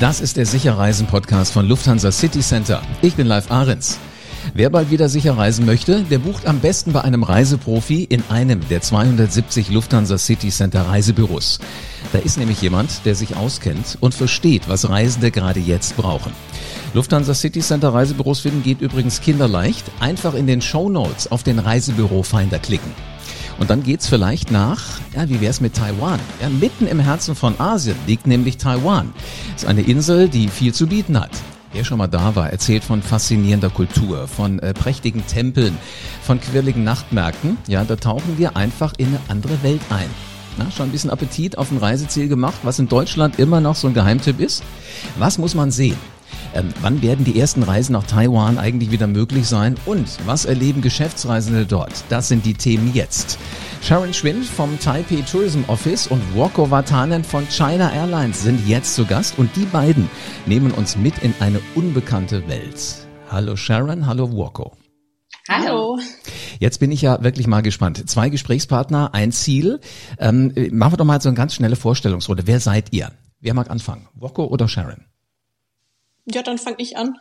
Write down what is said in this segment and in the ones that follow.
Das ist der Sicherreisen-Podcast von Lufthansa City Center. Ich bin Live Ahrens. Wer bald wieder sicher reisen möchte, der bucht am besten bei einem Reiseprofi in einem der 270 Lufthansa City Center Reisebüros. Da ist nämlich jemand, der sich auskennt und versteht, was Reisende gerade jetzt brauchen. Lufthansa City Center Reisebüros finden geht übrigens kinderleicht. Einfach in den Show Notes auf den Reisebüro-Finder klicken. Und dann geht's vielleicht nach, ja, wie wär's mit Taiwan? Ja, mitten im Herzen von Asien liegt nämlich Taiwan. ist eine Insel, die viel zu bieten hat. Wer schon mal da war, erzählt von faszinierender Kultur, von äh, prächtigen Tempeln, von quirligen Nachtmärkten. Ja, da tauchen wir einfach in eine andere Welt ein. Na, schon ein bisschen Appetit auf ein Reiseziel gemacht, was in Deutschland immer noch so ein Geheimtipp ist. Was muss man sehen? Ähm, wann werden die ersten Reisen nach Taiwan eigentlich wieder möglich sein? Und was erleben Geschäftsreisende dort? Das sind die Themen jetzt. Sharon Schwind vom Taipei Tourism Office und Woko Watanen von China Airlines sind jetzt zu Gast und die beiden nehmen uns mit in eine unbekannte Welt. Hallo Sharon, hallo Woko. Hallo. Jetzt bin ich ja wirklich mal gespannt. Zwei Gesprächspartner, ein Ziel. Ähm, machen wir doch mal so eine ganz schnelle Vorstellungsrunde. Wer seid ihr? Wer mag anfangen? Woko oder Sharon? Ja, dann fange ich an.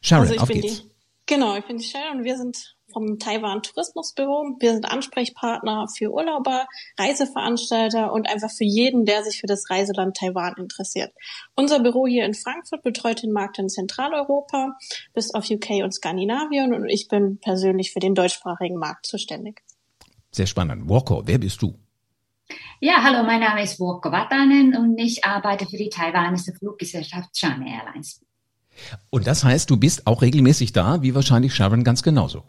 Sharon, also ich auf bin geht's. die. Genau, ich bin die Sharon und wir sind vom Taiwan Tourismusbüro. Wir sind Ansprechpartner für Urlauber, Reiseveranstalter und einfach für jeden, der sich für das Reiseland Taiwan interessiert. Unser Büro hier in Frankfurt betreut den Markt in Zentraleuropa bis auf UK und Skandinavien und ich bin persönlich für den deutschsprachigen Markt zuständig. Sehr spannend. Woko, wer bist du? Ja, hallo, mein Name ist Woko Watanen und ich arbeite für die taiwanische Fluggesellschaft China Airlines. Und das heißt, du bist auch regelmäßig da, wie wahrscheinlich Sharon ganz genauso.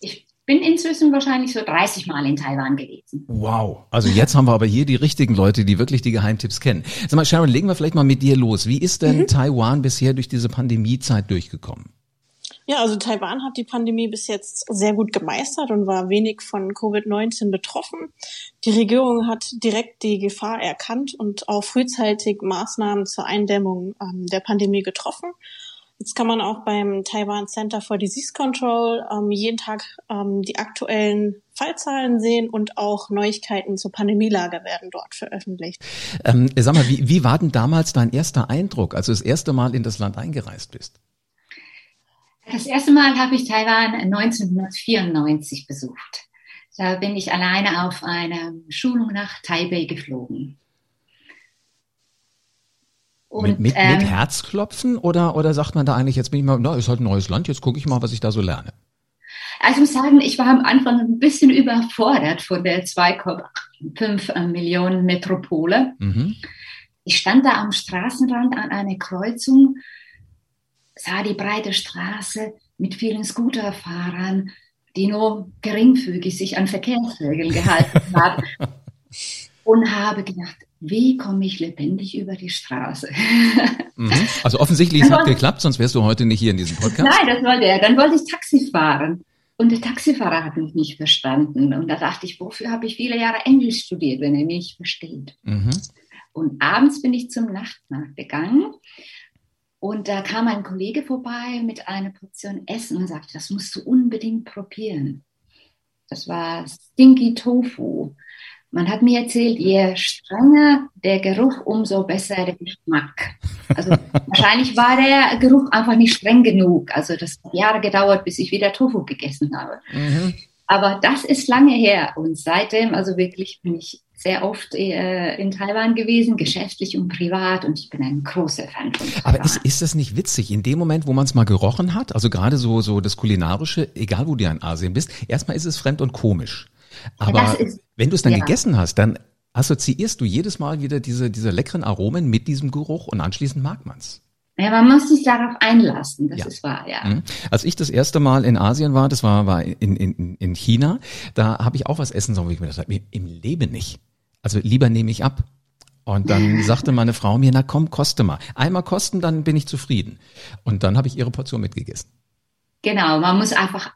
Ich bin inzwischen wahrscheinlich so 30 Mal in Taiwan gewesen. Wow. Also jetzt haben wir aber hier die richtigen Leute, die wirklich die Geheimtipps kennen. Sag mal, Sharon, legen wir vielleicht mal mit dir los. Wie ist denn Taiwan bisher durch diese Pandemiezeit durchgekommen? Ja, also Taiwan hat die Pandemie bis jetzt sehr gut gemeistert und war wenig von Covid-19 betroffen. Die Regierung hat direkt die Gefahr erkannt und auch frühzeitig Maßnahmen zur Eindämmung ähm, der Pandemie getroffen. Jetzt kann man auch beim Taiwan Center for Disease Control ähm, jeden Tag ähm, die aktuellen Fallzahlen sehen und auch Neuigkeiten zur Pandemielage werden dort veröffentlicht. Ähm, sag mal, wie, wie war denn damals dein erster Eindruck, als du das erste Mal in das Land eingereist bist? Das erste Mal habe ich Taiwan 1994 besucht. Da bin ich alleine auf eine Schulung nach Taipei geflogen. mit, mit, ähm, mit Herzklopfen oder, oder sagt man da eigentlich, jetzt bin ich mal, na, ist halt ein neues Land, jetzt gucke ich mal, was ich da so lerne? Also ich muss sagen, ich war am Anfang ein bisschen überfordert von der 2,5 Millionen Metropole. Mhm. Ich stand da am Straßenrand an einer Kreuzung, sah die breite Straße mit vielen Scooterfahrern, die nur geringfügig sich an Verkehrsregeln gehalten haben und habe gedacht, wie komme ich lebendig über die Straße? Mhm. Also offensichtlich, es hat geklappt, sonst wärst du heute nicht hier in diesem Podcast. Nein, das wollte er. Dann wollte ich Taxi fahren. Und der Taxifahrer hat mich nicht verstanden. Und da dachte ich, wofür habe ich viele Jahre Englisch studiert, wenn er mich nicht versteht? Mhm. Und abends bin ich zum Nachtmarkt gegangen. Und da kam ein Kollege vorbei mit einer Portion Essen und sagte, das musst du unbedingt probieren. Das war Stinky Tofu. Man hat mir erzählt, je strenger der Geruch, umso besser der Geschmack. Also wahrscheinlich war der Geruch einfach nicht streng genug. Also das hat Jahre gedauert, bis ich wieder Tofu gegessen habe. Mhm. Aber das ist lange her. Und seitdem, also wirklich bin ich sehr oft äh, in Taiwan gewesen, geschäftlich und privat. Und ich bin ein großer Fan von Taiwan. Aber ist, ist das nicht witzig? In dem Moment, wo man es mal gerochen hat, also gerade so, so das Kulinarische, egal wo du ja in Asien bist, erstmal ist es fremd und komisch. Aber das ist- wenn du es dann ja. gegessen hast, dann assoziierst du jedes Mal wieder diese, diese leckeren Aromen mit diesem Geruch und anschließend mag man's. Ja, man muss sich darauf einlassen, das Ja. ist wahr, ja. Mhm. Als ich das erste Mal in Asien war, das war, war in, in, in China, da habe ich auch was essen sollen, wo ich mir gedacht habe, im Leben nicht. Also lieber nehme ich ab. Und dann sagte meine Frau mir, na komm, koste mal. Einmal kosten, dann bin ich zufrieden. Und dann habe ich ihre Portion mitgegessen. Genau, man muss einfach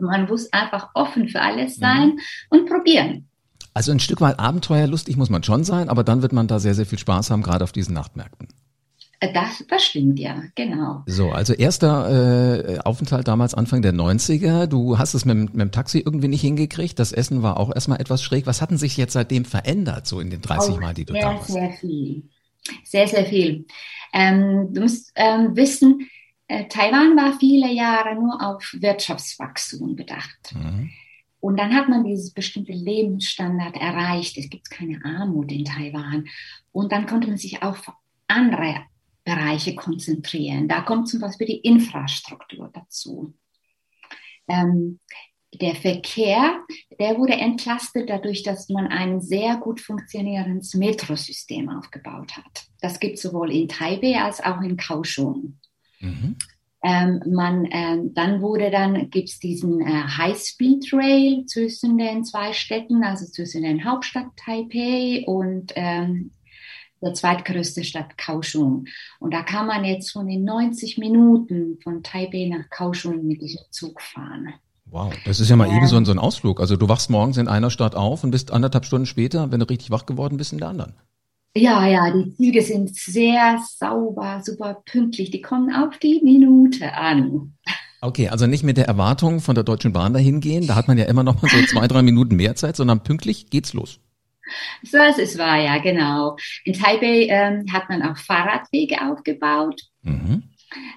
man muss einfach offen für Mhm. alles sein und probieren. Also ein Stück weit abenteuerlustig muss man schon sein, aber dann wird man da sehr, sehr viel Spaß haben, gerade auf diesen Nachtmärkten. Äh, Das, das stimmt ja, genau. So, also erster äh, Aufenthalt damals Anfang der 90er. Du hast es mit, dem- mit dem Taxi irgendwie nicht hingekriegt. Das Essen war auch erstmal etwas schräg. Was hatten sich jetzt seitdem verändert, so in den 30 Auch Mal, die du sehr, da warst? sehr viel. Sehr, sehr viel. Ähm, du musst ähm, wissen, äh, Taiwan war viele Jahre nur auf Wirtschaftswachstum bedacht. Mhm. Und dann hat man dieses bestimmte Lebensstandard erreicht. Es gibt keine Armut in Taiwan. Und dann konnte man sich auf andere Bereiche konzentrieren. Da kommt zum Beispiel die Infrastruktur dazu. Ähm, der Verkehr, der wurde entlastet dadurch, dass man ein sehr gut funktionierendes Metrosystem aufgebaut hat. Das gibt es sowohl in Taipei als auch in Kaohsiung. Mhm. Ähm, man, ähm, dann wurde dann, gibt es diesen äh, High-Speed-Rail zwischen den zwei Städten, also zwischen den Hauptstadt Taipei und ähm, der zweitgrößte Stadt Kaohsiung. Und da kann man jetzt schon in 90 Minuten von Taipei nach Kaohsiung mit diesem Zug fahren. Wow, das ist ja mal ja. eben so ein, so ein Ausflug. Also du wachst morgens in einer Stadt auf und bist anderthalb Stunden später, wenn du richtig wach geworden bist, in der anderen. Ja, ja, die Züge sind sehr sauber, super pünktlich. Die kommen auf die Minute an. Okay, also nicht mit der Erwartung von der Deutschen Bahn dahin gehen. Da hat man ja immer noch mal so zwei, drei Minuten mehr Zeit, sondern pünktlich geht's los. So, es ist wahr, ja, genau. In Taipei ähm, hat man auch Fahrradwege aufgebaut. Mhm.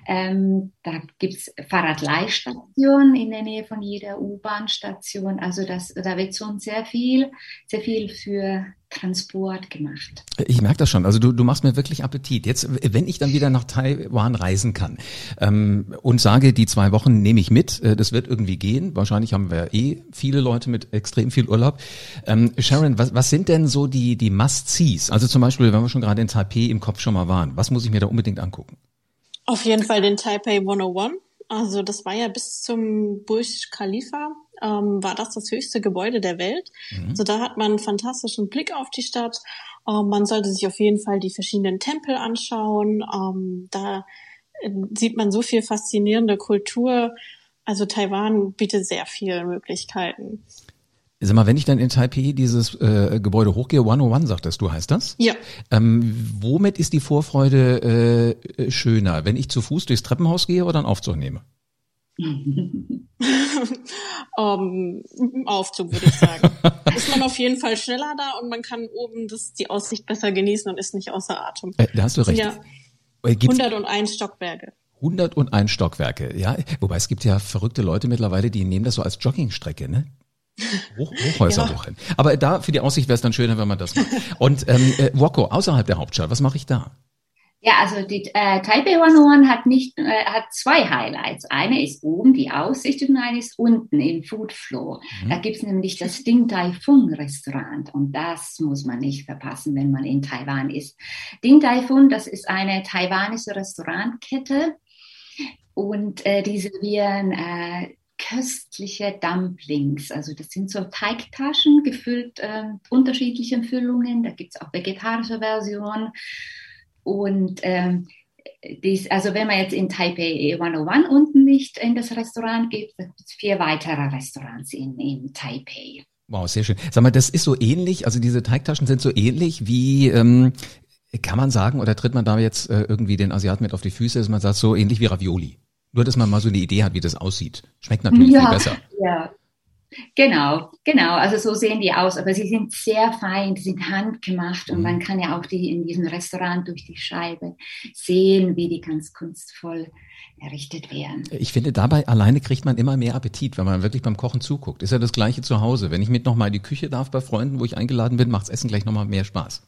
Ähm, da gibt es Fahrradleihstationen in der Nähe von jeder U-Bahn-Station. Also das, da wird schon sehr viel, sehr viel für Transport gemacht. Ich merke das schon. Also du, du machst mir wirklich Appetit. Jetzt, wenn ich dann wieder nach Taiwan reisen kann ähm, und sage, die zwei Wochen nehme ich mit, äh, das wird irgendwie gehen. Wahrscheinlich haben wir eh viele Leute mit extrem viel Urlaub. Ähm, Sharon, was, was sind denn so die, die Must-Sees? Also zum Beispiel, wenn wir schon gerade in Taipei im Kopf schon mal waren, was muss ich mir da unbedingt angucken? Auf jeden Fall den Taipei 101. Also das war ja bis zum Burj Khalifa, ähm, war das das höchste Gebäude der Welt. Mhm. Also da hat man einen fantastischen Blick auf die Stadt. Ähm, man sollte sich auf jeden Fall die verschiedenen Tempel anschauen. Ähm, da äh, sieht man so viel faszinierende Kultur. Also Taiwan bietet sehr viele Möglichkeiten. Sag mal, wenn ich dann in Taipei dieses äh, Gebäude hochgehe, 101 sagtest du, heißt das? Ja. Ähm, womit ist die Vorfreude äh, schöner? Wenn ich zu Fuß durchs Treppenhaus gehe oder einen Aufzug nehme? um, Aufzug würde ich sagen. ist man auf jeden Fall schneller da und man kann oben das, die Aussicht besser genießen und ist nicht außer Atem. Äh, da hast du recht. Ja, 101 Stockwerke. 101 Stockwerke, ja. Wobei es gibt ja verrückte Leute mittlerweile, die nehmen das so als Joggingstrecke, ne? Hoch, Hochhäuser ja. hoch hin. Aber da für die Aussicht wäre es dann schöner, wenn man das macht. Und ähm, äh, Woko, außerhalb der Hauptstadt, was mache ich da? Ja, also die äh, Taipei 101 hat nicht äh, hat zwei Highlights. Eine ist oben die Aussicht und eine ist unten im Food Floor. Mhm. Da gibt's nämlich das Ding Tai Fung Restaurant und das muss man nicht verpassen, wenn man in Taiwan ist. Ding Tai Fung, das ist eine taiwanische Restaurantkette und äh, die servieren äh, köstliche Dumplings. Also das sind so Teigtaschen gefüllt äh, unterschiedlichen Füllungen. Da gibt es auch vegetarische Versionen. Und ähm, dies, also wenn man jetzt in Taipei 101 unten nicht in das Restaurant geht, gibt es vier weitere Restaurants in, in Taipei. Wow, sehr schön. Sag mal, das ist so ähnlich, also diese Teigtaschen sind so ähnlich wie, ähm, kann man sagen, oder tritt man da jetzt äh, irgendwie den Asiaten mit auf die Füße, dass man sagt, so ähnlich wie Ravioli? Nur, dass man mal so eine Idee hat, wie das aussieht. Schmeckt natürlich ja, viel besser. Ja, genau, genau. Also so sehen die aus. Aber sie sind sehr fein, die sind handgemacht und mhm. man kann ja auch die in diesem Restaurant durch die Scheibe sehen, wie die ganz kunstvoll errichtet werden. Ich finde, dabei alleine kriegt man immer mehr Appetit, wenn man wirklich beim Kochen zuguckt. Ist ja das Gleiche zu Hause. Wenn ich mit nochmal in die Küche darf bei Freunden, wo ich eingeladen bin, macht's Essen gleich nochmal mehr Spaß.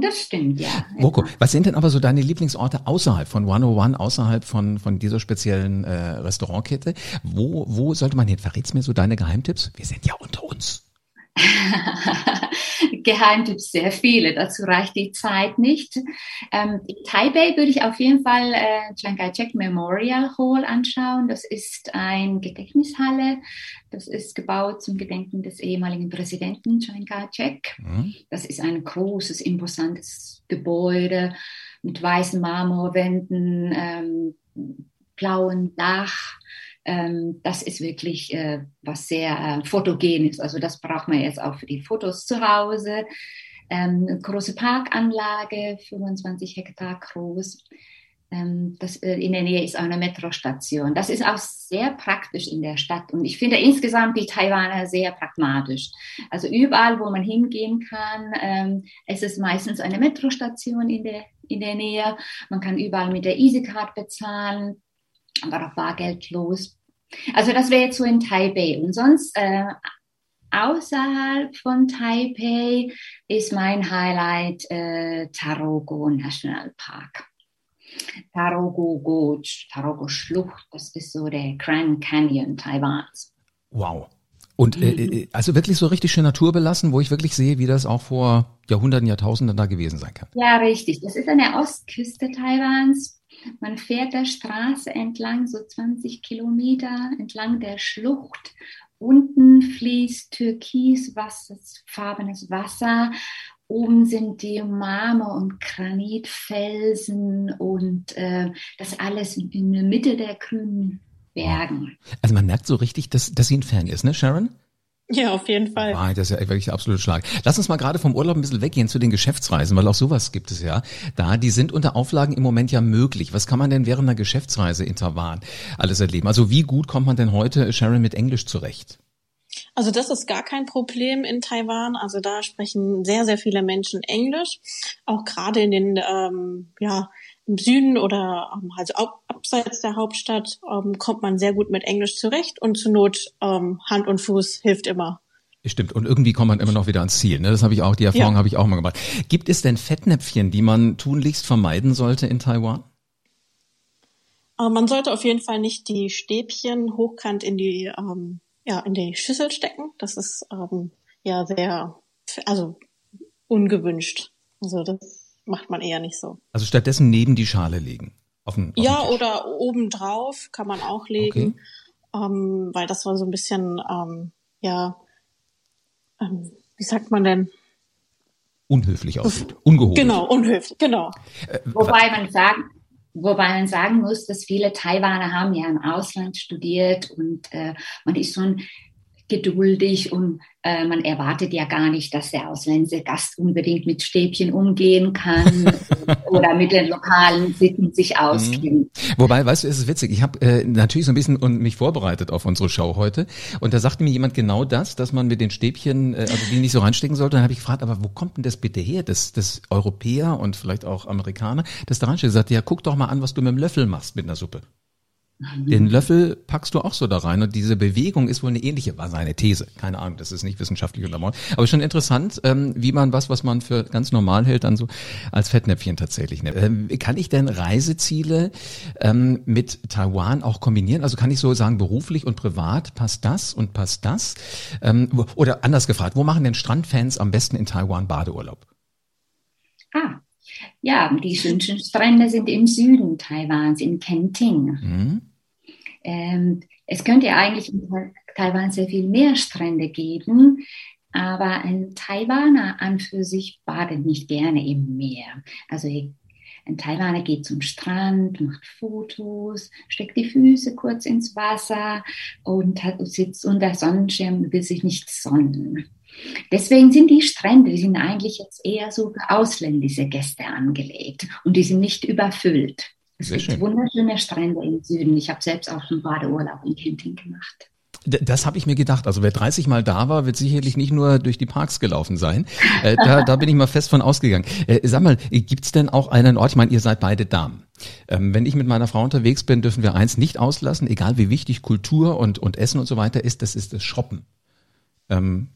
Das stimmt, ja. Woko, was sind denn aber so deine Lieblingsorte außerhalb von 101, außerhalb von, von dieser speziellen äh, Restaurantkette? Wo, wo sollte man hin? Verrätst mir so deine Geheimtipps? Wir sind ja unter uns. Geheimtipps sehr viele, dazu reicht die Zeit nicht. Ähm, Taipei würde ich auf jeden Fall äh, Chiang Kai-shek Memorial Hall anschauen. Das ist ein Gedächtnishalle. Das ist gebaut zum Gedenken des ehemaligen Präsidenten Chiang Kai-shek. Mhm. Das ist ein großes, imposantes Gebäude mit weißen Marmorwänden, ähm, blauen Dach ähm, das ist wirklich äh, was sehr äh, fotogen ist. Also das braucht man jetzt auch für die Fotos zu Hause. Ähm, große Parkanlage, 25 Hektar groß. Ähm, das, äh, in der Nähe ist auch eine Metrostation. Das ist auch sehr praktisch in der Stadt. Und ich finde insgesamt die Taiwaner sehr pragmatisch. Also überall, wo man hingehen kann, ähm, es ist meistens eine Metrostation in der, in der Nähe. Man kann überall mit der EasyCard bezahlen, aber auch bargeldlos. Also das wäre jetzt so in Taipei. Und sonst äh, außerhalb von Taipei ist mein Highlight äh, Tarogo National Park. Tarogo Gorge, Tarogo Schlucht, das ist so der Grand Canyon Taiwans. Wow. Und äh, äh, also wirklich so richtig schön naturbelassen, wo ich wirklich sehe, wie das auch vor Jahrhunderten, Jahrtausenden da gewesen sein kann. Ja, richtig. Das ist an der Ostküste Taiwans. Man fährt der Straße entlang, so 20 Kilometer entlang der Schlucht. Unten fließt türkisfarbenes Wasser Oben sind die Marmor- und Granitfelsen und äh, das alles in, der Mitte der grünen Bergen. Also man merkt so richtig, dass, dass sie ein Fan ist, ne, Sharon? Ja, auf jeden Fall. Ah, das ist ja wirklich absolut Schlag. Lass uns mal gerade vom Urlaub ein bisschen weggehen zu den Geschäftsreisen, weil auch sowas gibt es ja. Da, die sind unter Auflagen im Moment ja möglich. Was kann man denn während einer Geschäftsreise in Taiwan alles erleben? Also wie gut kommt man denn heute, Sharon, mit Englisch zurecht? Also das ist gar kein Problem in Taiwan. Also da sprechen sehr, sehr viele Menschen Englisch. Auch gerade in den, ähm, ja, im Süden oder ähm, also abseits der Hauptstadt ähm, kommt man sehr gut mit Englisch zurecht und zur Not ähm, Hand und Fuß hilft immer. Stimmt. Und irgendwie kommt man immer noch wieder ans Ziel. Ne? Das habe ich auch, die Erfahrung ja. habe ich auch mal gemacht. Gibt es denn Fettnäpfchen, die man tunlichst vermeiden sollte in Taiwan? Äh, man sollte auf jeden Fall nicht die Stäbchen hochkant in die ähm, ja, in die Schüssel stecken. Das ist ähm, ja sehr, also ungewünscht. Also das macht man eher nicht so. Also stattdessen neben die Schale legen. Auf den, auf ja, oder oben drauf kann man auch legen, okay. ähm, weil das war so ein bisschen, ähm, ja, ähm, wie sagt man denn? Unhöflich aussieht, ungehoben. Genau, unhöflich, genau. Äh, Wobei man sagen, Wobei man sagen muss, dass viele Taiwaner haben ja im Ausland studiert und äh, man ist schon geduldig und äh, man erwartet ja gar nicht, dass der ausländische Gast unbedingt mit Stäbchen umgehen kann oder mit den lokalen Sitten sich mhm. auskennt. Wobei, weißt du, es ist witzig. Ich habe äh, natürlich so ein bisschen und mich vorbereitet auf unsere Show heute und da sagte mir jemand genau das, dass man mit den Stäbchen, äh, also die nicht so reinstecken sollte. Dann habe ich gefragt, aber wo kommt denn das bitte her, das, das Europäer und vielleicht auch Amerikaner, das da reinstecken? Sagt ja, guck doch mal an, was du mit dem Löffel machst mit einer Suppe. Den Löffel packst du auch so da rein und diese Bewegung ist wohl eine ähnliche, war seine These. Keine Ahnung, das ist nicht wissenschaftlich untermauert. Aber schon interessant, ähm, wie man was, was man für ganz normal hält, dann so als Fettnäpfchen tatsächlich nimmt. Ähm, kann ich denn Reiseziele ähm, mit Taiwan auch kombinieren? Also kann ich so sagen, beruflich und privat, passt das und passt das? Oder anders gefragt, wo machen denn Strandfans am besten in Taiwan Badeurlaub? Ah, ja, die schönsten Strände sind im Süden Taiwans, in Kenting. Mhm. Ähm, es könnte eigentlich in Taiwan sehr viel mehr Strände geben, aber ein Taiwaner an für sich badet nicht gerne im Meer. Also ein Taiwaner geht zum Strand, macht Fotos, steckt die Füße kurz ins Wasser und hat, sitzt unter Sonnenschirm, will sich nicht sonnen. Deswegen sind die Strände, die sind eigentlich jetzt eher so für ausländische Gäste angelegt und die sind nicht überfüllt. Es Sehr gibt schön. wunderschöne Strände im Süden. Ich habe selbst auch schon Badeurlaub in Kenting gemacht. Das habe ich mir gedacht. Also wer 30 Mal da war, wird sicherlich nicht nur durch die Parks gelaufen sein. Äh, da, da bin ich mal fest von ausgegangen. Äh, sag mal, gibt's denn auch einen Ort, ich meine, ihr seid beide Damen. Ähm, wenn ich mit meiner Frau unterwegs bin, dürfen wir eins nicht auslassen, egal wie wichtig Kultur und, und Essen und so weiter ist, das ist das Shoppen. Ähm,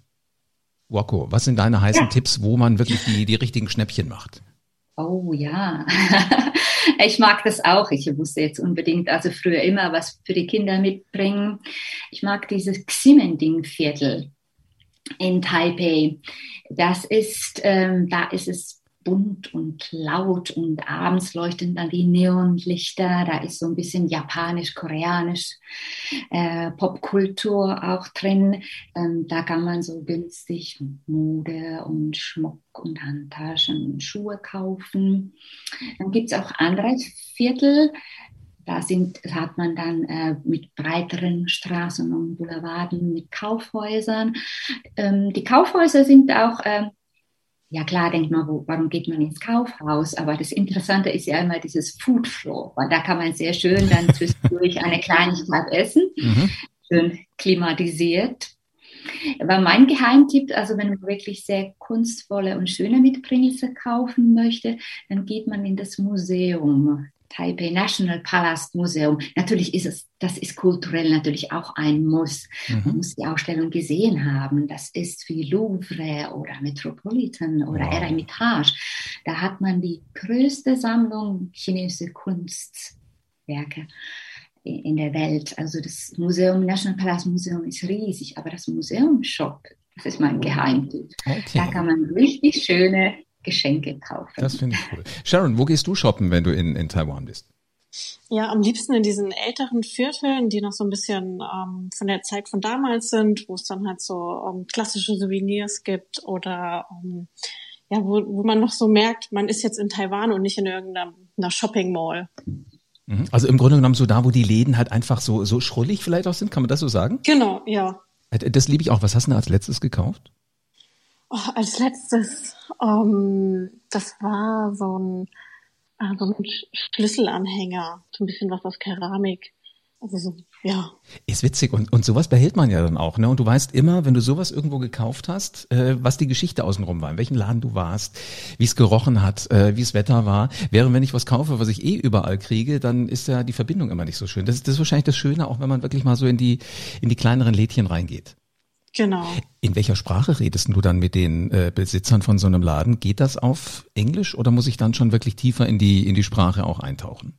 Wako, was sind deine heißen ja. Tipps, wo man wirklich die, die richtigen Schnäppchen macht? Oh ja, ich mag das auch. Ich wusste jetzt unbedingt, also früher immer was für die Kinder mitbringen. Ich mag dieses Ximending-Viertel in Taipei. Das ist, ähm, da ist es bunt und laut und abends leuchten dann die Neonlichter. Da ist so ein bisschen japanisch-koreanisch äh, Popkultur auch drin. Ähm, da kann man so günstig Mode und Schmuck und Handtaschen und Schuhe kaufen. Dann gibt es auch andere Viertel. Da sind, hat man dann äh, mit breiteren Straßen und Boulevarden mit Kaufhäusern. Ähm, die Kaufhäuser sind auch äh, ja klar, denkt man, wo, warum geht man ins Kaufhaus? Aber das Interessante ist ja immer dieses Food Flow, weil da kann man sehr schön dann zwischendurch eine Kleinigkeit essen, mhm. schön klimatisiert. Aber mein Geheimtipp, also wenn man wirklich sehr kunstvolle und schöne Mitbringsel kaufen möchte, dann geht man in das Museum. Taipei National Palace Museum. Natürlich ist es, das ist kulturell natürlich auch ein Muss. Mhm. Man muss die Ausstellung gesehen haben. Das ist wie Louvre oder Metropolitan oder wow. Eremitage. Da hat man die größte Sammlung chinesischer Kunstwerke in der Welt. Also das Museum, National Palace Museum ist riesig, aber das Museum Shop, das ist mein Geheimtipp. Okay. Da kann man richtig schöne Geschenke kaufen. Das finde ich cool. Sharon, wo gehst du shoppen, wenn du in, in Taiwan bist? Ja, am liebsten in diesen älteren Vierteln, die noch so ein bisschen ähm, von der Zeit von damals sind, wo es dann halt so ähm, klassische Souvenirs gibt oder ähm, ja, wo, wo man noch so merkt, man ist jetzt in Taiwan und nicht in irgendeiner Shopping Mall. Mhm. Also im Grunde genommen so da, wo die Läden halt einfach so, so schrullig vielleicht auch sind, kann man das so sagen? Genau, ja. Äh, das liebe ich auch. Was hast du denn als letztes gekauft? Oh, als letztes, um, ähm, das war so ein, äh, so ein Schlüsselanhänger, so ein bisschen was aus Keramik. Also so, ja. Ist witzig und, und sowas behält man ja dann auch, ne? Und du weißt immer, wenn du sowas irgendwo gekauft hast, äh, was die Geschichte außenrum war, in welchem Laden du warst, wie es gerochen hat, äh, wie es Wetter war. Während wenn ich was kaufe, was ich eh überall kriege, dann ist ja die Verbindung immer nicht so schön. Das, das ist wahrscheinlich das Schöne, auch wenn man wirklich mal so in die in die kleineren Lädchen reingeht. Genau. In welcher Sprache redest du dann mit den äh, Besitzern von so einem Laden? Geht das auf Englisch oder muss ich dann schon wirklich tiefer in die, in die Sprache auch eintauchen?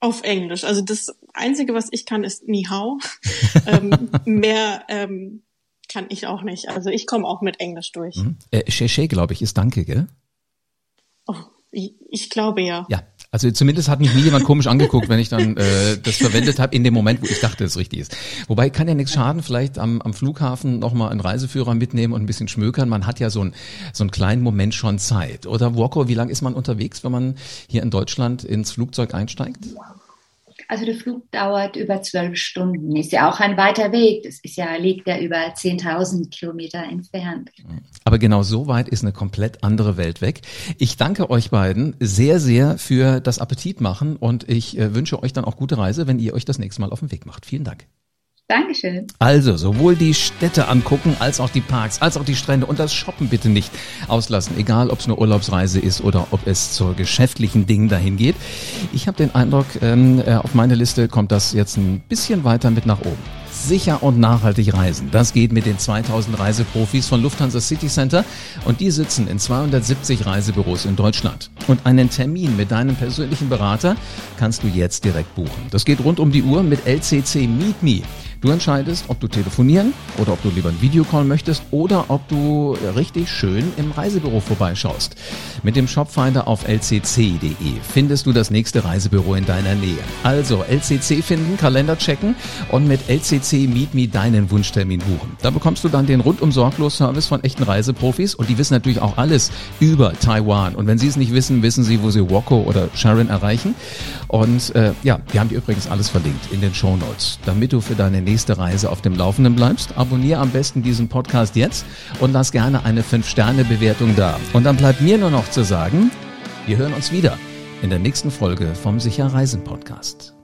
Auf Englisch. Also das Einzige, was ich kann, ist Ni Hao. ähm, mehr ähm, kann ich auch nicht. Also ich komme auch mit Englisch durch. Mhm. Äh, glaube ich, ist Danke, gell? Oh, ich, ich glaube ja. Ja, also zumindest hat mich nie jemand komisch angeguckt, wenn ich dann äh, das verwendet habe in dem Moment, wo ich dachte, es richtig ist. Wobei kann ja nichts schaden, vielleicht am, am Flughafen nochmal einen Reiseführer mitnehmen und ein bisschen schmökern. Man hat ja so, ein, so einen kleinen Moment schon Zeit. Oder Woko, wie lange ist man unterwegs, wenn man hier in Deutschland ins Flugzeug einsteigt? Also der Flug dauert über zwölf Stunden. Ist ja auch ein weiter Weg. Das ist ja, liegt ja über 10.000 Kilometer entfernt. Aber genau so weit ist eine komplett andere Welt weg. Ich danke euch beiden sehr, sehr für das Appetit machen und ich äh, wünsche euch dann auch gute Reise, wenn ihr euch das nächste Mal auf den Weg macht. Vielen Dank. Dankeschön. Also, sowohl die Städte angucken, als auch die Parks, als auch die Strände und das Shoppen bitte nicht auslassen, egal ob es eine Urlaubsreise ist oder ob es zur geschäftlichen Dingen dahin geht. Ich habe den Eindruck, ähm, äh, auf meine Liste kommt das jetzt ein bisschen weiter mit nach oben. Sicher und nachhaltig reisen. Das geht mit den 2000 Reiseprofis von Lufthansa City Center und die sitzen in 270 Reisebüros in Deutschland. Und einen Termin mit deinem persönlichen Berater kannst du jetzt direkt buchen. Das geht rund um die Uhr mit LCC Meet Me. Du entscheidest, ob du telefonieren oder ob du lieber einen Videocall möchtest oder ob du richtig schön im Reisebüro vorbeischaust. Mit dem Shopfinder auf lcc.de findest du das nächste Reisebüro in deiner Nähe. Also LCC finden, Kalender checken und mit LCC Meet Me deinen Wunschtermin buchen. Da bekommst du dann den rundum sorglos Service von echten Reiseprofis und die wissen natürlich auch alles über Taiwan. Und wenn sie es nicht wissen, wissen sie, wo sie Woko oder Sharon erreichen. Und äh, ja, wir haben dir übrigens alles verlinkt in den Show Notes, damit du für deine nächste Reise auf dem Laufenden bleibst. Abonniere am besten diesen Podcast jetzt und lass gerne eine 5-Sterne-Bewertung da. Und dann bleibt mir nur noch zu sagen, wir hören uns wieder in der nächsten Folge vom Sicher Reisen Podcast.